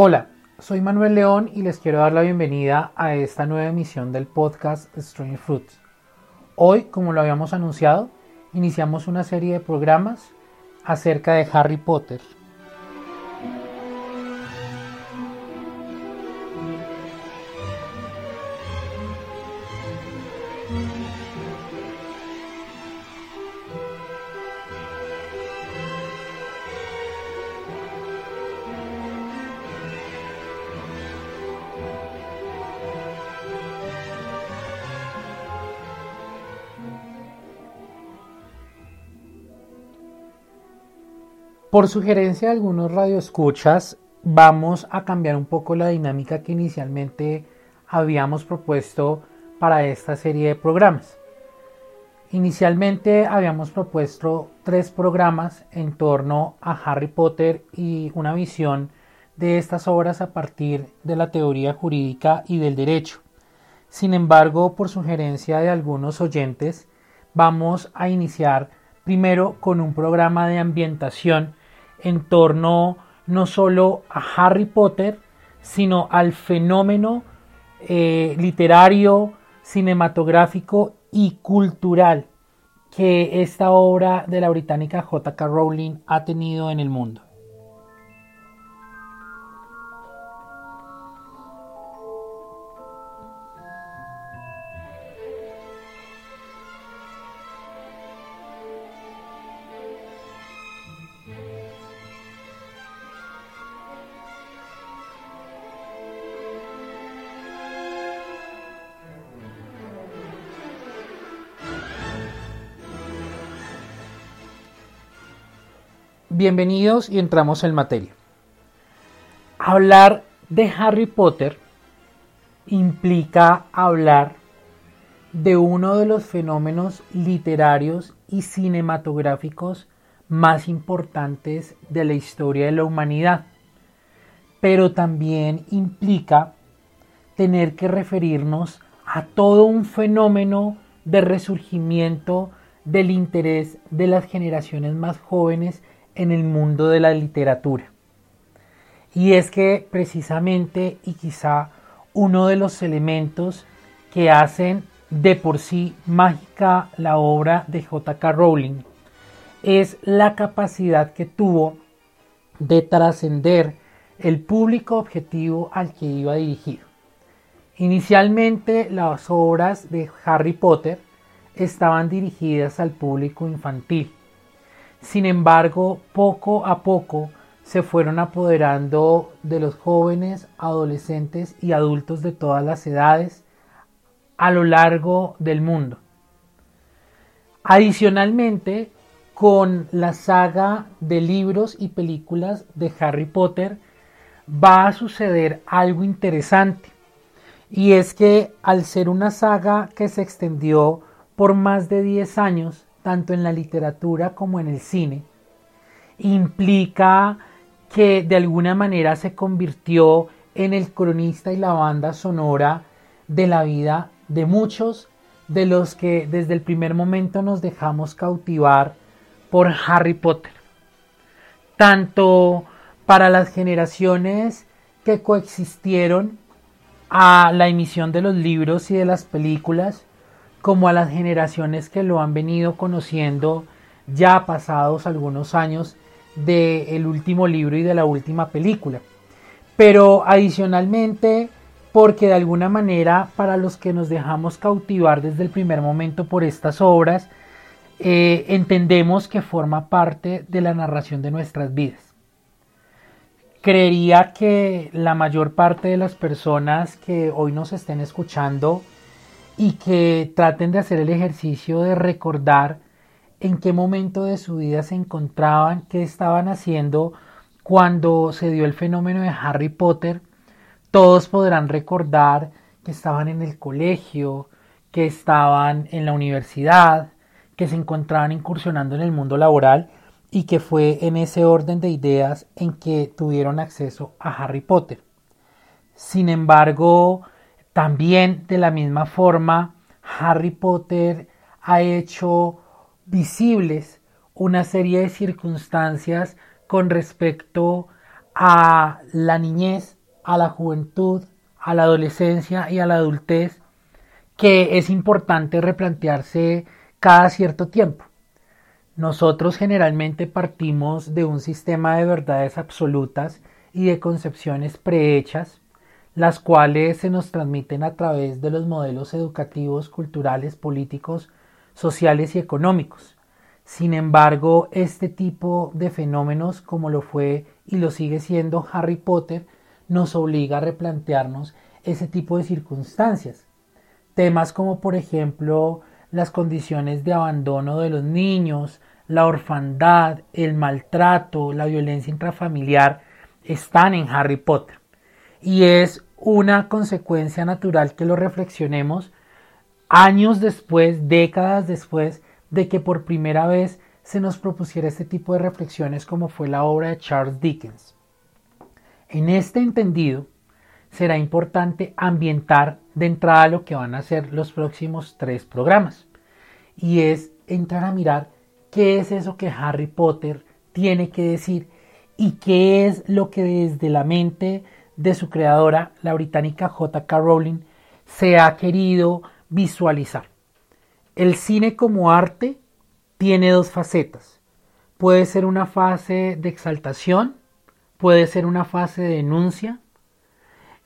Hola, soy Manuel León y les quiero dar la bienvenida a esta nueva emisión del podcast Strange Fruits. Hoy, como lo habíamos anunciado, iniciamos una serie de programas acerca de Harry Potter. Por sugerencia de algunos radioescuchas, vamos a cambiar un poco la dinámica que inicialmente habíamos propuesto para esta serie de programas. Inicialmente habíamos propuesto tres programas en torno a Harry Potter y una visión de estas obras a partir de la teoría jurídica y del derecho. Sin embargo, por sugerencia de algunos oyentes, vamos a iniciar primero con un programa de ambientación en torno no solo a Harry Potter, sino al fenómeno eh, literario, cinematográfico y cultural que esta obra de la británica J.K. Rowling ha tenido en el mundo. Bienvenidos y entramos en materia. Hablar de Harry Potter implica hablar de uno de los fenómenos literarios y cinematográficos más importantes de la historia de la humanidad, pero también implica tener que referirnos a todo un fenómeno de resurgimiento del interés de las generaciones más jóvenes en el mundo de la literatura. Y es que precisamente y quizá uno de los elementos que hacen de por sí mágica la obra de J.K. Rowling es la capacidad que tuvo de trascender el público objetivo al que iba dirigido. Inicialmente las obras de Harry Potter estaban dirigidas al público infantil, sin embargo, poco a poco se fueron apoderando de los jóvenes, adolescentes y adultos de todas las edades a lo largo del mundo. Adicionalmente, con la saga de libros y películas de Harry Potter va a suceder algo interesante. Y es que al ser una saga que se extendió por más de 10 años, tanto en la literatura como en el cine, implica que de alguna manera se convirtió en el cronista y la banda sonora de la vida de muchos de los que desde el primer momento nos dejamos cautivar por Harry Potter. Tanto para las generaciones que coexistieron a la emisión de los libros y de las películas, como a las generaciones que lo han venido conociendo ya pasados algunos años del último libro y de la última película. Pero adicionalmente, porque de alguna manera para los que nos dejamos cautivar desde el primer momento por estas obras, eh, entendemos que forma parte de la narración de nuestras vidas. Creería que la mayor parte de las personas que hoy nos estén escuchando y que traten de hacer el ejercicio de recordar en qué momento de su vida se encontraban, qué estaban haciendo cuando se dio el fenómeno de Harry Potter. Todos podrán recordar que estaban en el colegio, que estaban en la universidad, que se encontraban incursionando en el mundo laboral y que fue en ese orden de ideas en que tuvieron acceso a Harry Potter. Sin embargo, también de la misma forma, Harry Potter ha hecho visibles una serie de circunstancias con respecto a la niñez, a la juventud, a la adolescencia y a la adultez que es importante replantearse cada cierto tiempo. Nosotros generalmente partimos de un sistema de verdades absolutas y de concepciones prehechas, las cuales se nos transmiten a través de los modelos educativos, culturales, políticos, sociales y económicos. Sin embargo, este tipo de fenómenos, como lo fue y lo sigue siendo Harry Potter, nos obliga a replantearnos ese tipo de circunstancias. Temas como por ejemplo las condiciones de abandono de los niños, la orfandad, el maltrato, la violencia intrafamiliar están en Harry Potter. Y es una consecuencia natural que lo reflexionemos años después, décadas después de que por primera vez se nos propusiera este tipo de reflexiones como fue la obra de Charles Dickens. En este entendido, será importante ambientar de entrada lo que van a ser los próximos tres programas. Y es entrar a mirar qué es eso que Harry Potter tiene que decir y qué es lo que desde la mente de su creadora, la británica J.K. Rowling, se ha querido visualizar. El cine como arte tiene dos facetas. Puede ser una fase de exaltación, puede ser una fase de denuncia,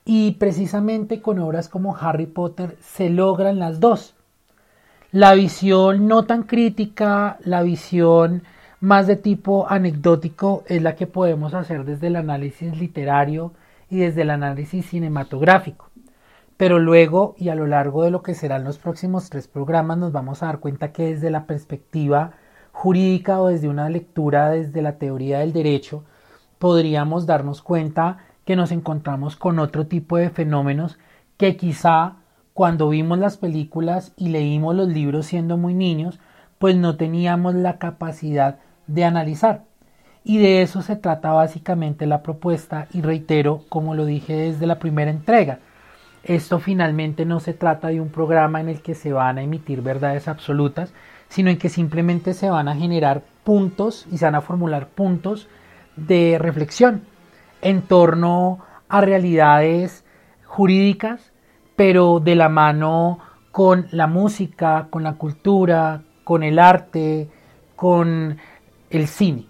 y precisamente con obras como Harry Potter se logran las dos. La visión no tan crítica, la visión más de tipo anecdótico es la que podemos hacer desde el análisis literario y desde el análisis cinematográfico. Pero luego y a lo largo de lo que serán los próximos tres programas nos vamos a dar cuenta que desde la perspectiva jurídica o desde una lectura desde la teoría del derecho podríamos darnos cuenta que nos encontramos con otro tipo de fenómenos que quizá cuando vimos las películas y leímos los libros siendo muy niños, pues no teníamos la capacidad de analizar. Y de eso se trata básicamente la propuesta y reitero, como lo dije desde la primera entrega, esto finalmente no se trata de un programa en el que se van a emitir verdades absolutas, sino en que simplemente se van a generar puntos y se van a formular puntos de reflexión en torno a realidades jurídicas pero de la mano con la música, con la cultura, con el arte, con el cine.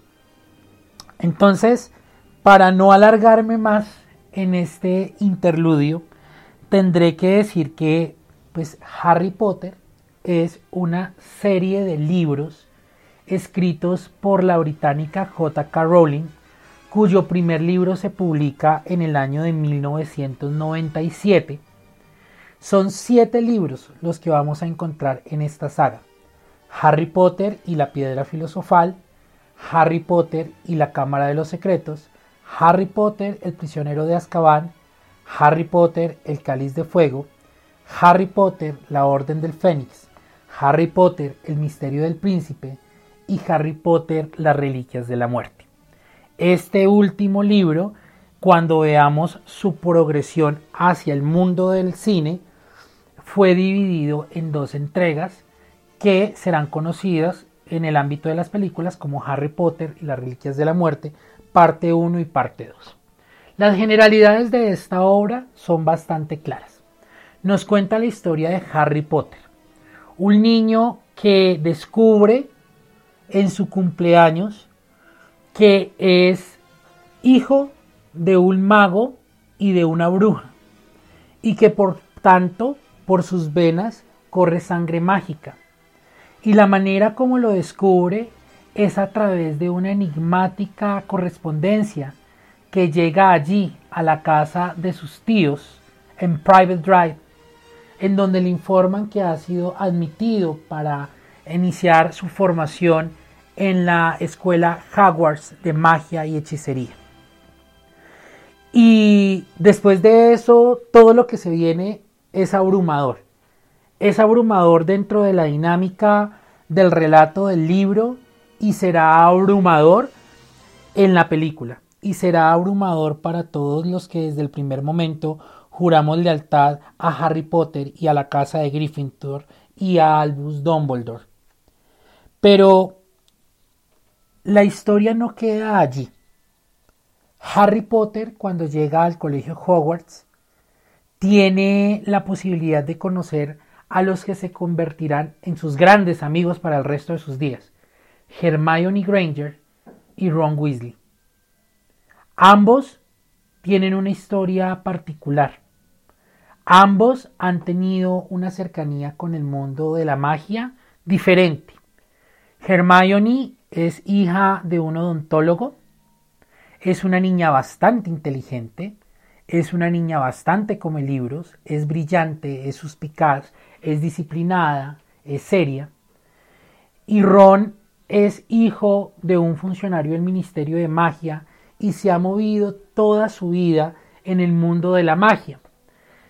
Entonces, para no alargarme más en este interludio, tendré que decir que pues Harry Potter es una serie de libros escritos por la británica J.K. Rowling, cuyo primer libro se publica en el año de 1997 son siete libros los que vamos a encontrar en esta saga. Harry Potter y la Piedra Filosofal, Harry Potter y la Cámara de los Secretos, Harry Potter, el prisionero de Azkaban, Harry Potter, el Cáliz de Fuego, Harry Potter, la Orden del Fénix, Harry Potter, el Misterio del Príncipe y Harry Potter, las Reliquias de la Muerte. Este último libro, cuando veamos su progresión hacia el mundo del cine, fue dividido en dos entregas que serán conocidas en el ámbito de las películas como Harry Potter y las Reliquias de la Muerte, parte 1 y parte 2. Las generalidades de esta obra son bastante claras. Nos cuenta la historia de Harry Potter, un niño que descubre en su cumpleaños que es hijo de un mago y de una bruja y que por tanto por sus venas corre sangre mágica. Y la manera como lo descubre es a través de una enigmática correspondencia que llega allí a la casa de sus tíos en Private Drive, en donde le informan que ha sido admitido para iniciar su formación en la escuela Hogwarts de magia y hechicería. Y después de eso, todo lo que se viene es abrumador. Es abrumador dentro de la dinámica del relato del libro y será abrumador en la película. Y será abrumador para todos los que desde el primer momento juramos lealtad a Harry Potter y a la casa de Gryffindor y a Albus Dumbledore. Pero la historia no queda allí. Harry Potter, cuando llega al colegio Hogwarts, tiene la posibilidad de conocer a los que se convertirán en sus grandes amigos para el resto de sus días, Hermione Granger y Ron Weasley. Ambos tienen una historia particular. Ambos han tenido una cercanía con el mundo de la magia diferente. Hermione es hija de un odontólogo, es una niña bastante inteligente, es una niña bastante come libros, es brillante, es suspicaz, es disciplinada, es seria. Y Ron es hijo de un funcionario del Ministerio de Magia y se ha movido toda su vida en el mundo de la magia.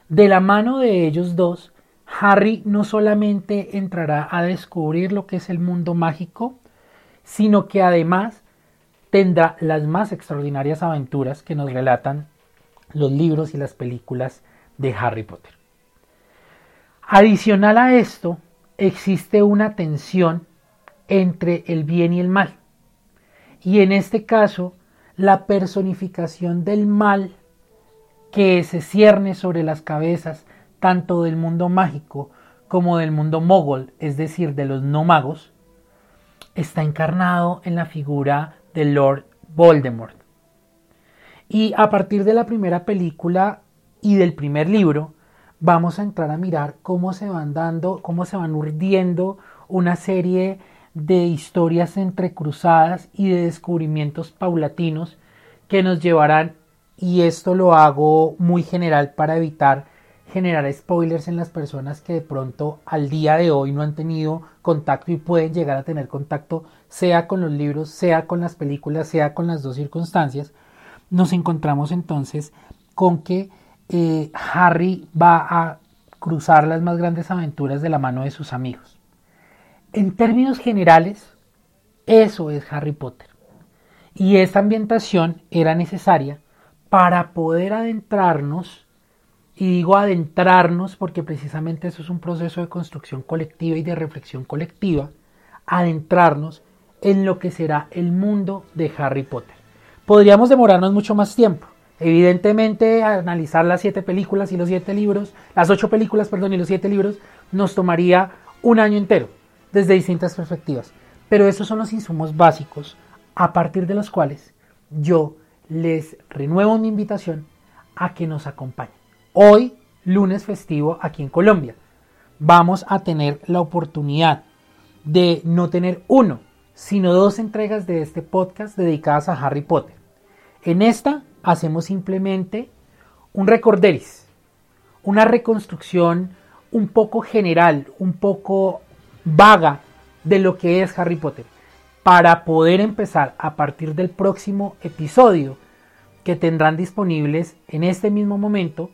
De la mano de ellos dos, Harry no solamente entrará a descubrir lo que es el mundo mágico, sino que además tendrá las más extraordinarias aventuras que nos relatan los libros y las películas de Harry Potter. Adicional a esto, existe una tensión entre el bien y el mal. Y en este caso, la personificación del mal que se cierne sobre las cabezas tanto del mundo mágico como del mundo mogol, es decir, de los no magos, está encarnado en la figura de Lord Voldemort. Y a partir de la primera película y del primer libro, vamos a entrar a mirar cómo se van dando, cómo se van urdiendo una serie de historias entrecruzadas y de descubrimientos paulatinos que nos llevarán, y esto lo hago muy general para evitar generar spoilers en las personas que de pronto al día de hoy no han tenido contacto y pueden llegar a tener contacto sea con los libros, sea con las películas, sea con las dos circunstancias, nos encontramos entonces con que eh, Harry va a cruzar las más grandes aventuras de la mano de sus amigos. En términos generales, eso es Harry Potter. Y esta ambientación era necesaria para poder adentrarnos, y digo adentrarnos porque precisamente eso es un proceso de construcción colectiva y de reflexión colectiva, adentrarnos en lo que será el mundo de Harry Potter. Podríamos demorarnos mucho más tiempo. Evidentemente, analizar las siete películas y los siete libros, las ocho películas, perdón, y los siete libros, nos tomaría un año entero, desde distintas perspectivas. Pero esos son los insumos básicos a partir de los cuales yo les renuevo mi invitación a que nos acompañen. Hoy, lunes festivo aquí en Colombia, vamos a tener la oportunidad de no tener uno, sino dos entregas de este podcast dedicadas a Harry Potter. En esta hacemos simplemente un recorderis, una reconstrucción un poco general, un poco vaga de lo que es Harry Potter, para poder empezar a partir del próximo episodio que tendrán disponibles en este mismo momento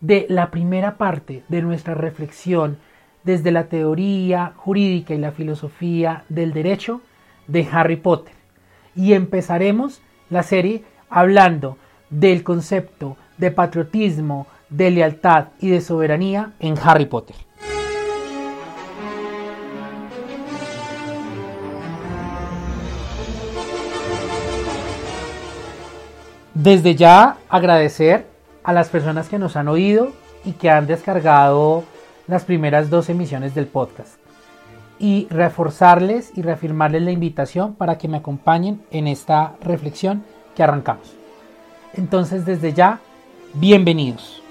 de la primera parte de nuestra reflexión desde la teoría jurídica y la filosofía del derecho de Harry Potter. Y empezaremos la serie hablando del concepto de patriotismo, de lealtad y de soberanía en Harry Potter. Desde ya agradecer a las personas que nos han oído y que han descargado las primeras dos emisiones del podcast. Y reforzarles y reafirmarles la invitación para que me acompañen en esta reflexión que arrancamos. Entonces desde ya, bienvenidos.